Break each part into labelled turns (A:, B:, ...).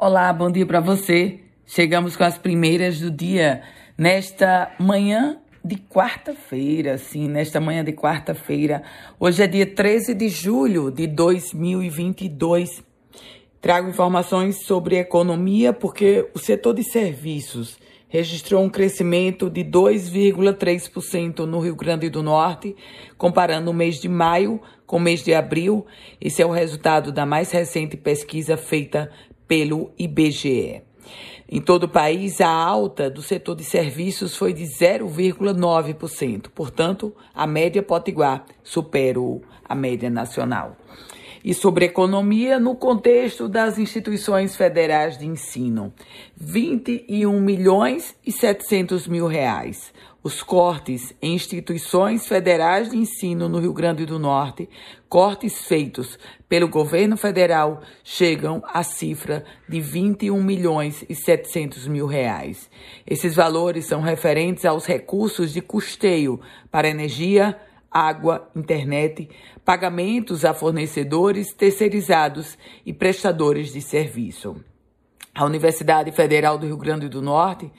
A: Olá, bom dia para você. Chegamos com as primeiras do dia nesta manhã de quarta-feira, sim, nesta manhã de quarta-feira. Hoje é dia 13 de julho de 2022. Trago informações sobre economia porque o setor de serviços registrou um crescimento de 2,3% no Rio Grande do Norte, comparando o mês de maio com o mês de abril. Esse é o resultado da mais recente pesquisa feita pelo IBGE. Em todo o país, a alta do setor de serviços foi de 0,9%. Portanto, a média potiguar superou a média nacional. E sobre economia, no contexto das instituições federais de ensino, 21 milhões e 700 mil reais os cortes em instituições federais de ensino no Rio Grande do Norte, cortes feitos pelo governo federal, chegam à cifra de 21 milhões e 700 mil reais. Esses valores são referentes aos recursos de custeio para energia, água, internet, pagamentos a fornecedores terceirizados e prestadores de serviço. A Universidade Federal do Rio Grande do Norte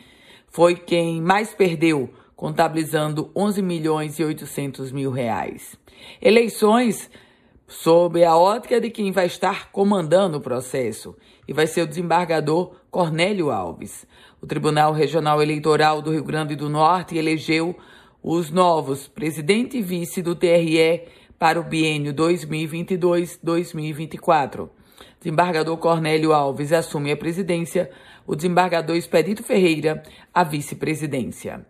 A: foi quem mais perdeu contabilizando 11 milhões e 800 mil reais. Eleições sob a ótica de quem vai estar comandando o processo e vai ser o desembargador Cornélio Alves. O Tribunal Regional Eleitoral do Rio Grande do Norte elegeu os novos presidente e vice do TRE para o biênio 2022-2024. Desembargador Cornélio Alves assume a presidência, o desembargador Expedito Ferreira a vice-presidência.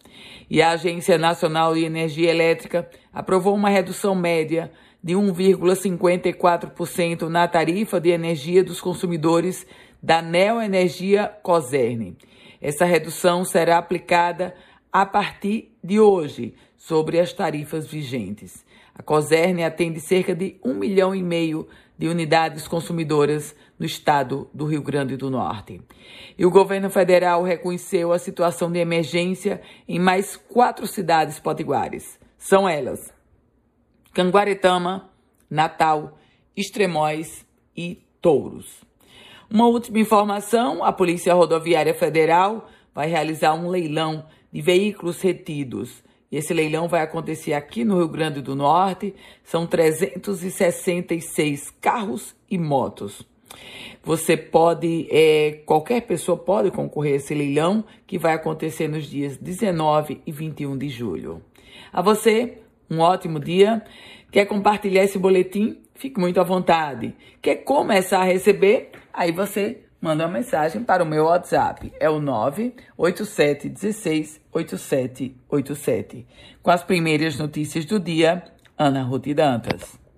A: E a Agência Nacional de Energia Elétrica aprovou uma redução média de 1,54% na tarifa de energia dos consumidores da Neoenergia Coserne. Essa redução será aplicada a partir de hoje sobre as tarifas vigentes. A Coserne atende cerca de um milhão e meio de unidades consumidoras no estado do Rio Grande do Norte. E o governo federal reconheceu a situação de emergência em mais quatro cidades potiguares. São elas: Canguaretama, Natal, Extremóis e Touros. Uma última informação: a Polícia Rodoviária Federal vai realizar um leilão de veículos retidos. E esse leilão vai acontecer aqui no Rio Grande do Norte. São 366 carros e motos. Você pode, é, qualquer pessoa pode concorrer a esse leilão que vai acontecer nos dias 19 e 21 de julho. A você, um ótimo dia. Quer compartilhar esse boletim? Fique muito à vontade. Quer começar a receber? Aí você manda uma mensagem para o meu WhatsApp. É o 987168787. Com as primeiras notícias do dia, Ana Ruth Dantas.